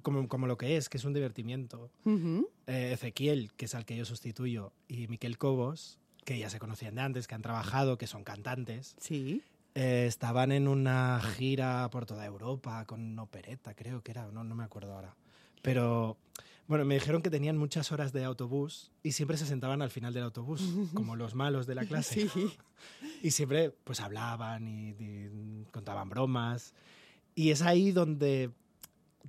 como, como lo que es, que es un divertimiento. Ujú. eh, Ezequiel, que es al que yo sustituyo, y Miquel Cobos, que ya se conocían de antes, que han trabajado, que son cantantes. Sí. eh, estaban en una gira por toda Europa con opereta, creo que era, no, no me acuerdo ahora. Pero bueno, me dijeron que tenían muchas horas de autobús y siempre se sentaban al final del autobús, como los malos de la clase. Sí. Y siempre pues hablaban y, y contaban bromas. Y es ahí donde,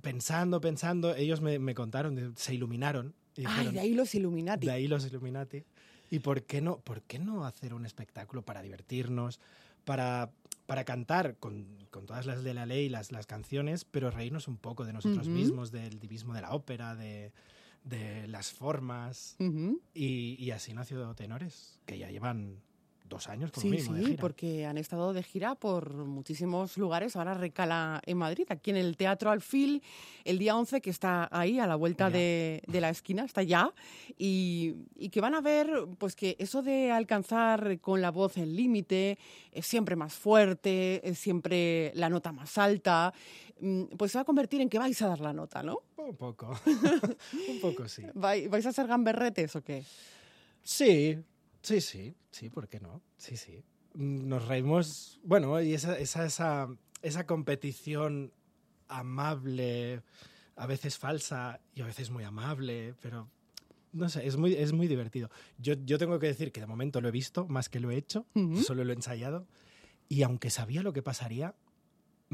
pensando, pensando, ellos me, me contaron, se iluminaron. y Ay, dijeron, de ahí los Illuminati. de ahí los Illuminati. ¿Y por qué no, por qué no hacer un espectáculo para divertirnos, para, para cantar con, con todas las de la ley, las, las canciones, pero reírnos un poco de nosotros mismos, del divismo de la ópera, de, de las formas? Ujú. y, y así nació Tenores, que ya llevan dos años como Sí, mínimo de sí, gira. porque han estado de gira por muchísimos lugares. Ahora recala en Madrid, aquí en el Teatro Alfil, el día 11, que está ahí a la vuelta de, de la esquina, está ya. Y, y que van a ver pues que eso de alcanzar con la voz el límite es siempre más fuerte, es siempre la nota más alta, mm, pues se va a convertir en que vais a dar la nota, ¿no? Un poco, un poco sí. ¿Vai- ¿Vais a ser gamberretes o qué? Sí, sí, sí, sí, ¿por qué no? Sí, sí. Nos reímos, bueno, y esa, esa, esa, esa competición amable, a veces falsa y a veces muy amable, pero no sé, es muy, es muy divertido. Yo, yo tengo que decir que de momento lo he visto más que lo he hecho, solo lo he ensayado, y aunque sabía lo que pasaría,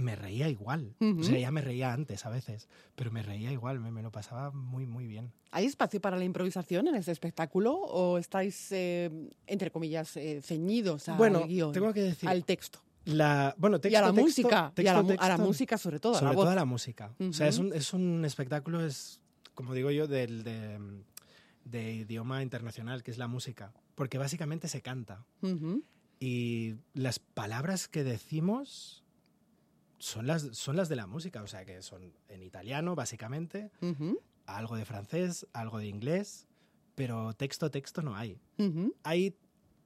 me reía igual. Ujú. O sea, ya me reía antes a veces, pero me reía igual, me, me lo pasaba muy, muy bien. ¿Hay espacio para la improvisación en este espectáculo o estáis, eh, entre comillas, eh, ceñidos al Bueno, guion, tengo que decir- al texto? La, bueno, texto, y a la texto, música, y a la, texto, a la texto. música sobre todo, a la Sobre voz. todo a la música. O sea, es un, es un espectáculo, es, como digo yo, del, de, de idioma internacional, que es la música. Porque básicamente se canta. Ujú. Y las palabras que decimos son las, son las de la música. O sea, que son en italiano, básicamente, Ujú. algo de francés, algo de inglés, pero texto, texto no hay. Ujú. Hay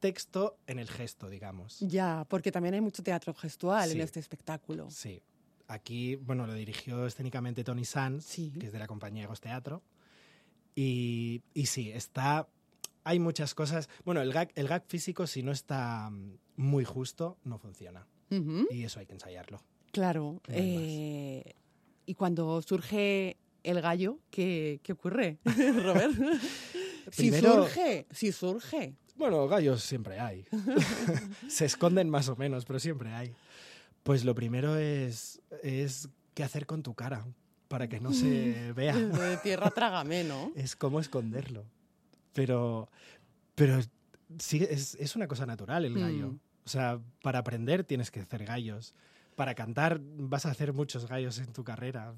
texto en el gesto, digamos. Ya, porque también hay mucho teatro gestual en Sí. este espectáculo. Sí. Aquí, bueno, lo dirigió escénicamente Tony Sanz, que es de la compañía Egos Teatro. Y, y sí, está... Hay muchas cosas... Bueno, el gag, el gag físico, si no está mm, muy justo, no funciona. Ujú. Y eso hay que ensayarlo. Claro. Eh, y cuando surge el gallo, ¿qué, qué ocurre, Robert? si Primero- surge, si surge. Bueno, gallos siempre hay. Se esconden más o menos, pero siempre hay. Pues lo primero es, es qué hacer con tu cara para que no se vea. De tierra trágame, ¿no? Es cómo esconderlo. Pero, pero sí, es, es una cosa natural el gallo. Mm. O sea, para aprender tienes que hacer gallos. Para cantar vas a hacer muchos gallos en tu carrera.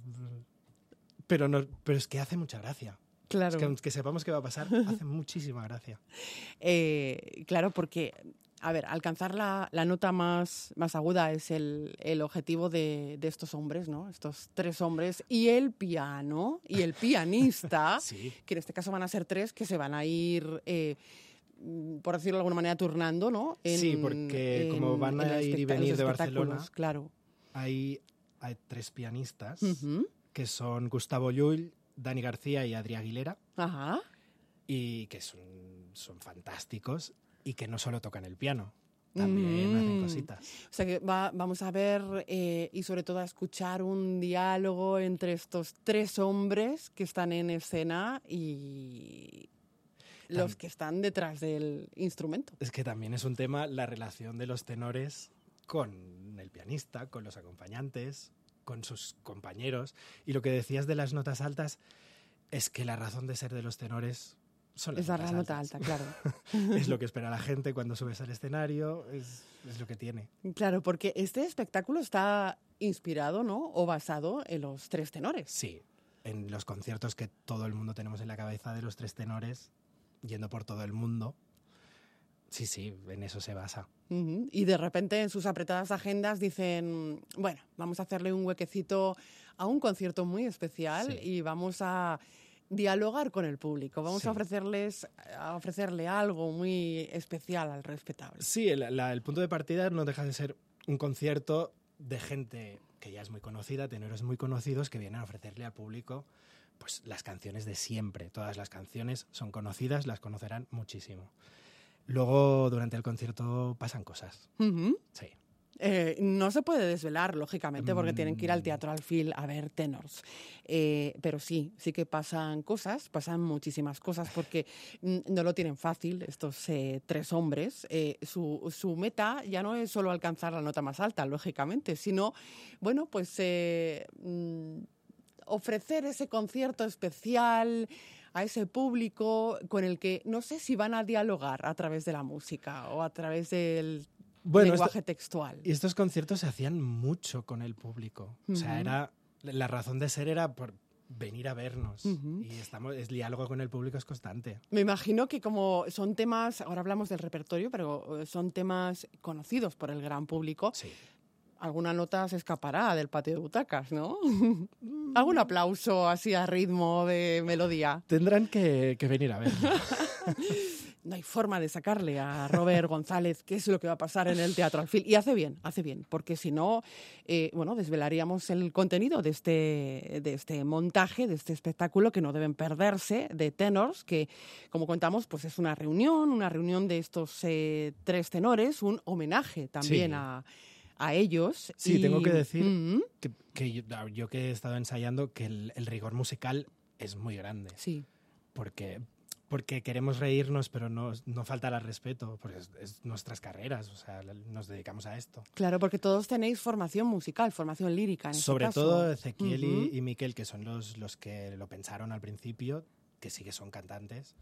Pero, no, pero es que hace mucha gracia. Claro. Es que aunque sepamos qué va a pasar, hace muchísima gracia. Eh, claro, porque, a ver, alcanzar la, la nota más, más aguda es el, el objetivo de, de estos hombres, ¿no? Estos tres hombres y el piano y el pianista, Sí. que en este caso van a ser tres que se van a ir, eh, por decirlo de alguna manera, turnando, ¿no? Sí, porque como van a ir y venir de Barcelona, Claro. Hay, hay tres pianistas Ujú. que son Gustavo Llull, Dani García y Adri Aguilera. Ajá. y que son, son fantásticos y que no solo tocan el piano, también hacen Mm. cositas. O sea que va- vamos a ver eh, y sobre todo a escuchar un diálogo entre estos tres hombres que están en escena y los que están detrás del instrumento. Es que también es un tema la relación de los tenores con el pianista, con los acompañantes, con sus compañeros. Y lo que decías de las notas altas es que la razón de ser de los tenores son las Es dar la nota altas. alta, claro. es lo que espera la gente cuando subes al escenario, es, es lo que tiene. Claro, porque este espectáculo está inspirado, ¿no? O basado en los tres tenores. Sí, en los conciertos que todo el mundo tenemos en la cabeza de los tres tenores, yendo por todo el mundo. Sí, sí, en eso se basa. Y de repente en sus apretadas agendas dicen, bueno, vamos a hacerle un huequecito a un concierto muy especial Sí. y vamos a dialogar con el público, vamos Sí. a ofrecerles a ofrecerle algo muy especial al respetable. Sí, el, la- el punto de partida no deja de ser un concierto de gente que ya es muy conocida, tenores muy conocidos que vienen a ofrecerle al público pues las canciones de siempre. Todas las canciones son conocidas, las conocerán muchísimo. Luego, durante el concierto pasan cosas. Sí. Eh, no se puede desvelar, lógicamente, porque tienen que ir al Mm. Teatro Alfil a ver tenors. Eh, pero sí, sí que pasan cosas, pasan muchísimas cosas, porque no lo tienen fácil estos eh, tres hombres. Su, su meta ya no es solo alcanzar la nota más alta, lógicamente, sino, bueno, pues mm, ofrecer ese concierto especial a ese público con el que no sé si van a dialogar a través de la música o a través del Bueno, esto- lenguaje textual. Y estos conciertos se hacían mucho con el público. O sea, era la razón de ser era por venir a vernos. Y estamos, el diálogo con el público es constante. Me imagino que como son temas, ahora hablamos del repertorio, pero eh, son temas conocidos por el gran público, alguna nota se escapará del patio de butacas, ¿no? ¿Algún aplauso así a ritmo de melodía? Tendrán que, que venir a vernos. No hay forma de sacarle a Robert González qué es lo que va a pasar en el Teatro Alfil. Y hace bien, hace bien, porque si no, eh, bueno, desvelaríamos el contenido de este, de este montaje, de este espectáculo que no deben perderse, de tenors, que, como contamos, pues es una reunión, una reunión de estos eh, tres tenores, un homenaje también Sí. a, a ellos. Sí, Y- tengo que decir Mm, que, que yo, yo que he estado ensayando que el, el rigor musical es muy grande. Sí. Porque, porque queremos reírnos, pero no, no faltar al respeto, porque es, es nuestras carreras, o sea, nos dedicamos a esto. Claro, porque todos tenéis formación musical, formación lírica. En este Sobre caso. todo Ezequiel y- y, Miquel, que son los, los que lo pensaron al principio, que sí que son cantantes.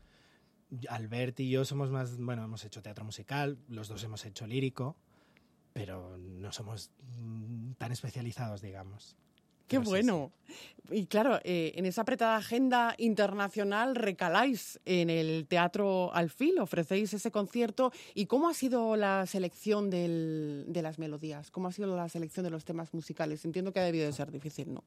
Albert y yo somos más, bueno, hemos hecho teatro musical, los dos hemos hecho lírico, pero no somos mm, tan especializados, digamos. Qué Pero sí, bueno. Y claro, eh, en esa apretada agenda internacional recaláis en el Teatro Alfil, ofrecéis ese concierto. ¿Y cómo ha sido la selección del- de las melodías? ¿Cómo ha sido la selección de los temas musicales? Entiendo que ha debido de ser difícil, ¿no?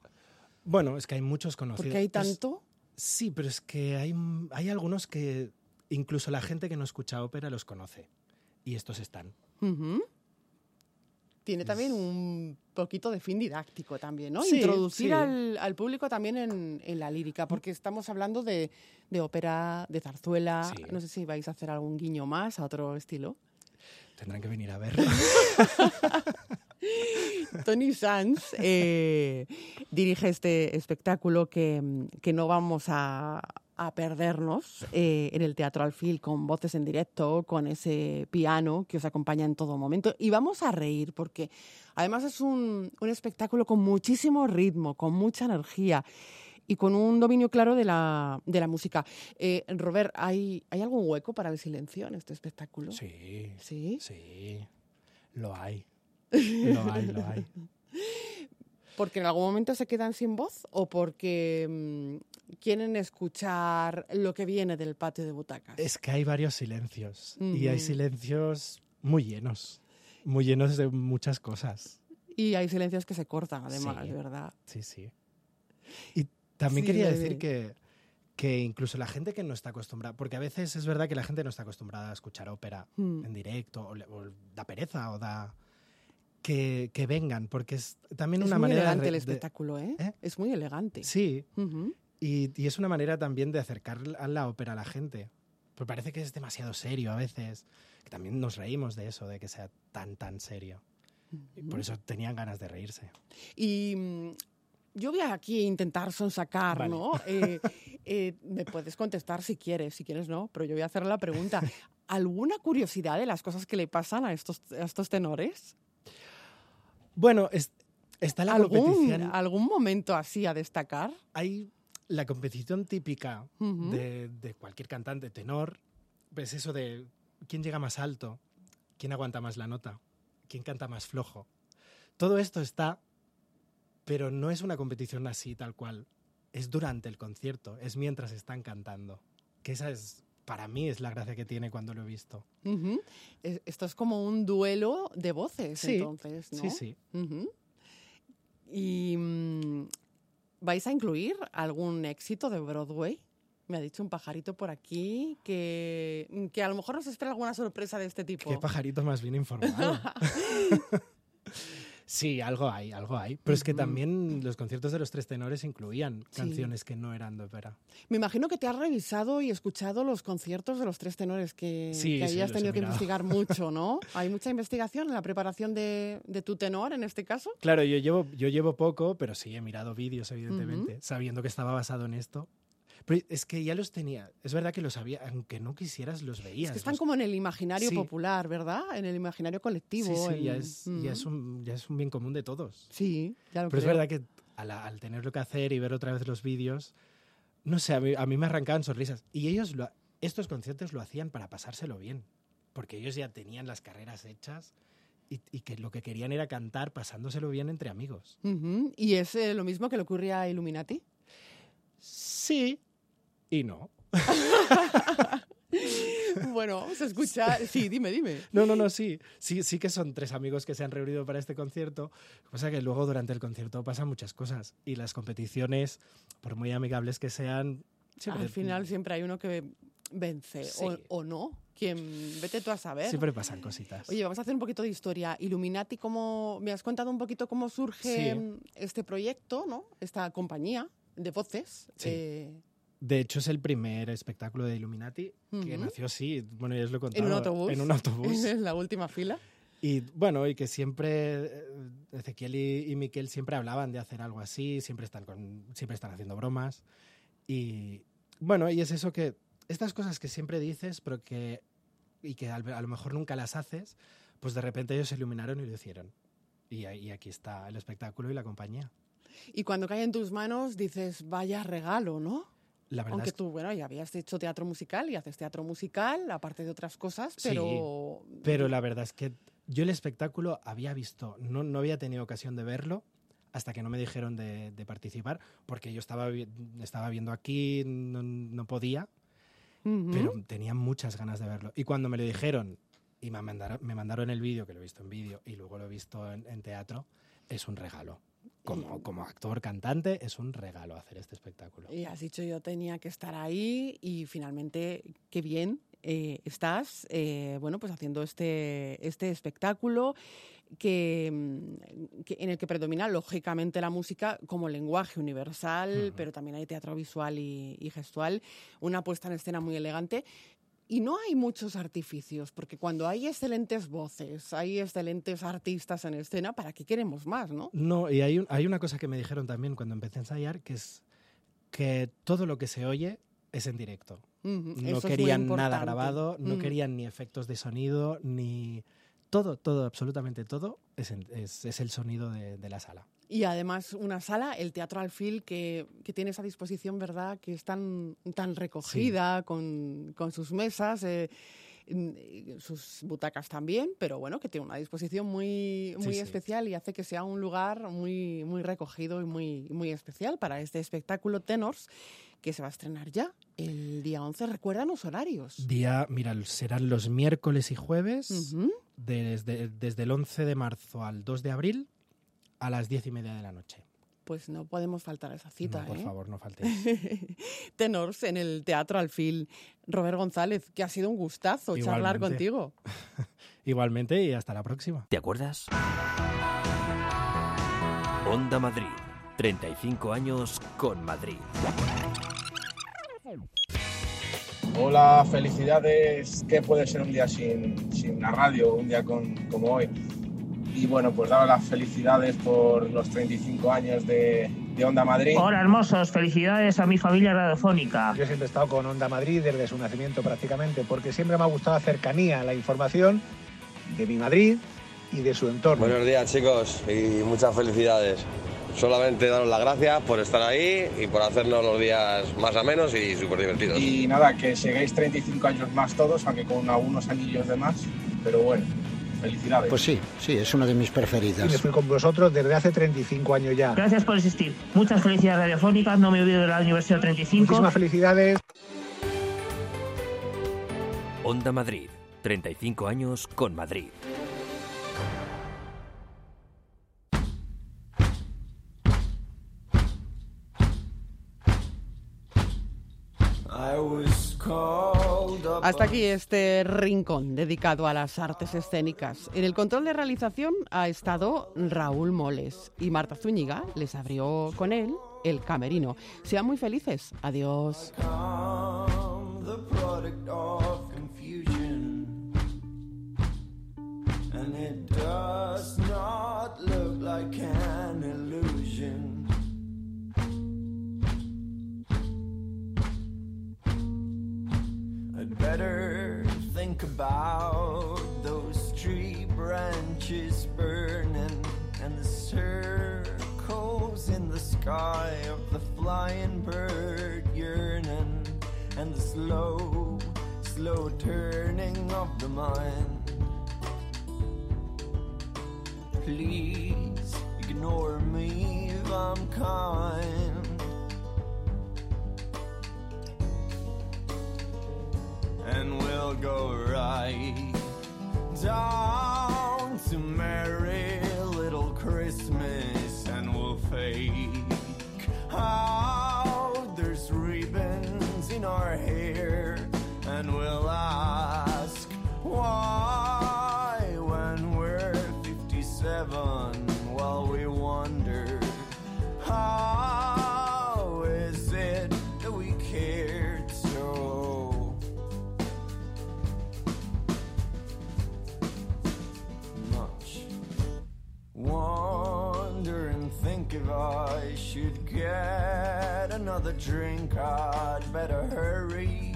Bueno, es que hay muchos conocidos. Porque hay tanto. sí, pero es que hay, hay algunos que incluso la gente que no escucha ópera los conoce. Y estos están. Ujú. Tiene también un poquito de fin didáctico también, ¿no? Sí, Introducir sí. Al, al público también en, en la lírica, porque estamos hablando de, de ópera, de zarzuela. Sí. No sé si vais a hacer algún guiño más a otro estilo. Tendrán que venir a verlo. Tony Sanz eh, dirige este espectáculo que, que no vamos a, a perdernos eh, en el Teatro Alfil con voces en directo, con ese piano que os acompaña en todo momento. Y vamos a reír porque además es un, un espectáculo con muchísimo ritmo, con mucha energía y con un dominio claro de la, de la música. Eh, Robert, ¿hay, ¿hay algún hueco para el silencio en este espectáculo? Sí. ¿Sí? Sí. Lo hay. Lo hay, lo hay. ¿Porque en algún momento se quedan sin voz o porque mm, quieren escuchar lo que viene del patio de butacas? Es que hay varios silencios y hay silencios muy llenos, muy llenos de muchas cosas. Y hay silencios que se cortan, además, Sí. ¿verdad? Sí, sí. Y también Sí, quería decir que, que incluso la gente que no está acostumbrada, porque a veces es verdad que la gente no está acostumbrada a escuchar ópera Mm. en directo, o, le- o da pereza, o da... Que, que vengan, porque es también es una muy manera elegante de- el de- espectáculo, ¿eh? Es muy elegante. Sí. Y, y es una manera también de acercar a la ópera a la gente. Pues parece que es demasiado serio a veces. Que también nos reímos de eso, de que sea tan, tan serio. Y por eso tenían ganas de reírse. Y mm, yo voy aquí a intentar sonsacar, Vale. ¿no? Eh, eh, me puedes contestar si quieres, si quieres no, pero yo voy a hacer la pregunta. ¿Alguna curiosidad de las cosas que le pasan a estos, a estos tenores? Bueno, es- está la ¿Algún, competición. ¿Algún momento así a destacar? Hay la competición típica de, de cualquier cantante tenor. Pues eso de quién llega más alto, quién aguanta más la nota, quién canta más flojo. Todo esto está, pero no es una competición así tal cual. Es durante el concierto, es mientras están cantando. Que esa es, para mí, es la gracia que tiene cuando lo he visto. Es- Esto es como un duelo de voces, Sí, entonces, ¿no? sí, sí. ¿Y mm, vais a incluir algún éxito de Broadway? Me ha dicho un pajarito por aquí que, que a lo mejor nos espera alguna sorpresa de este tipo. Qué pajarito más bien informado. sí, algo hay, algo hay. Pero es que también los conciertos de los tres tenores incluían Sí. canciones que no eran de ópera. Me imagino que te has revisado y escuchado los conciertos de los tres tenores que, Sí, que sí, hayas los he tenido que investigar mucho, ¿no? Hay mucha investigación en la preparación de, de tu tenor en este caso. Claro, yo llevo, yo llevo poco, pero sí he mirado vídeos, evidentemente, sabiendo que estaba basado en esto. Pero es que ya los tenía. Es verdad que los sabía, aunque no quisieras, los veías. Es que están los- como en el imaginario Sí. popular, ¿verdad? En el imaginario colectivo. Sí, sí, ya es, ya, es Ujú. un, ya es un bien común de todos. Sí, ya lo Pero es verdad que al, al tenerlo que hacer y ver otra vez los vídeos, no sé, a mí, a mí me arrancaban sonrisas. Y ellos, lo- estos conciertos lo hacían para pasárselo bien, porque ellos ya tenían las carreras hechas y, y que lo que querían era cantar pasándoselo bien entre amigos. ¿Y es eh, lo mismo que le ocurre a Illuminati? Sí y no. bueno, se escucha... Sí, dime, dime. No, no, no, sí. Sí, sí que son tres amigos que se han reunido para este concierto. Lo que pasa es que luego durante el concierto pasan muchas cosas y las competiciones, por muy amigables que sean, siempre, Al final siempre hay uno que vence, Sí. o, o no. Quien vete tú a saber. siempre pasan cositas. Oye, vamos a hacer un poquito de historia. Illuminati, ¿cómo, me has contado un poquito cómo surge Sí. este proyecto, ¿no? Esta compañía de voces. Sí. eh, De hecho, es el primer espectáculo de Illuminati que nació así, bueno, ya os lo he en un autobús. En un autobús. en la última fila. y bueno, y que siempre eh, Ezequiel y, y Miquel siempre hablaban de hacer algo así, siempre están, con, siempre están haciendo bromas. Y bueno, y es eso que, estas cosas que siempre dices, pero que, y que a lo mejor nunca las haces, pues de repente ellos se iluminaron y lo hicieron. Y, y aquí está el espectáculo y la compañía. Y cuando cae en tus manos dices, vaya regalo, ¿no? La verdad Aunque es que- tú, bueno, ya habías hecho teatro musical y haces teatro musical, aparte de otras cosas, Sí, pero... Pero la verdad es que yo el espectáculo había visto, no, no había tenido ocasión de verlo hasta que no me dijeron de, de participar, porque yo estaba, estaba viendo aquí, no, no podía, Ujú. pero tenía muchas ganas de verlo. Y cuando me lo dijeron y me mandaron, me mandaron el vídeo, que lo he visto en vídeo y luego lo he visto en, en teatro, es un regalo. Como, como actor, cantante, es un regalo hacer este espectáculo. Y has dicho yo tenía que estar ahí y finalmente qué bien eh, estás, eh, bueno, pues haciendo este, este espectáculo que, mm, que- en el que predomina lógicamente la música como lenguaje universal, pero también hay teatro visual y, y gestual, una puesta en escena muy elegante. Y no hay muchos artificios, porque cuando hay excelentes voces, hay excelentes artistas en escena, ¿para qué queremos más, no? No, y hay, un- hay una cosa que me dijeron también cuando empecé a ensayar, que es que todo lo que se oye es en directo. No querían nada grabado, no Ujú. querían ni efectos de sonido, ni... Todo, todo, absolutamente todo es, en- es- es el sonido de, de la sala. Y además una sala, el Teatro Alfil, que, que tiene esa disposición, ¿verdad? Que es tan, tan recogida, con, con sus mesas, eh, sus butacas también, pero bueno, que tiene una disposición muy, muy sí. especial y hace que sea un lugar muy, muy recogido y muy, muy especial para este espectáculo Tenors, que se va a estrenar ya el día 11. Recuerdan los horarios. Día, mira, serán los miércoles y jueves, Ujú. desde, desde el 11 de marzo al 2 de abril a las 10 y media de la noche. Pues no podemos faltar a esa cita. No, por ¿eh? favor, no faltéis. Tenors en el Teatro Alfil. Robert González, que ha sido un gustazo charlar contigo. Igualmente y hasta la próxima. ¿Te acuerdas? Onda Madrid. 35 años con Madrid. Hola, felicidades. ¿Qué puede ser un día sin, sin la radio, un día con, como hoy? Y bueno, pues daros las felicidades por los 35 años de, de Onda Madrid. Hola hermosos, felicidades a mi familia radiofónica. Yo siempre he estado con Onda Madrid desde su nacimiento prácticamente, porque siempre me ha gustado la cercanía, la información de mi Madrid y de su entorno. Buenos días chicos y muchas felicidades. Solamente daros las gracias por estar ahí y por hacernos los días más amenos y súper divertidos. Y nada, que sigáis 35 años más todos, aunque con algunos anillos de más. Pero bueno, felicidades. Pues sí, sí, es una de mis preferidas. Y estoy con vosotros desde hace 35 años ya. Gracias por existir. Muchas felicidades radiofónicas, no me olvido del aniversario 35. Muchísimas felicidades. Onda Madrid. 35 años con Madrid. Hasta aquí este rincón dedicado a las artes escénicas. En el control de realización ha estado Raúl Moles y Marta Zúñiga les abrió con él el camerino. Sean muy felices. Adiós. And it does not look like an illusion. Better think about those tree branches burning and the circles in the sky of the flying bird yearning and the slow, slow turning of the mind. Please ignore me if I'm kind. We'll go right down to Merry Little Christmas and we'll fake out there's ribbons in our hair drink I'd better hurry.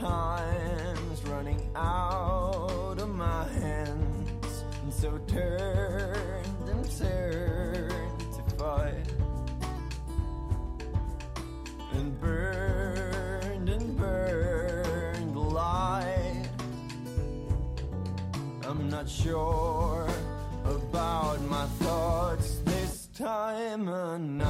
Time's running out of my hands. And so turned and turned to fight and burned and burned light. I'm not sure about my thoughts this time night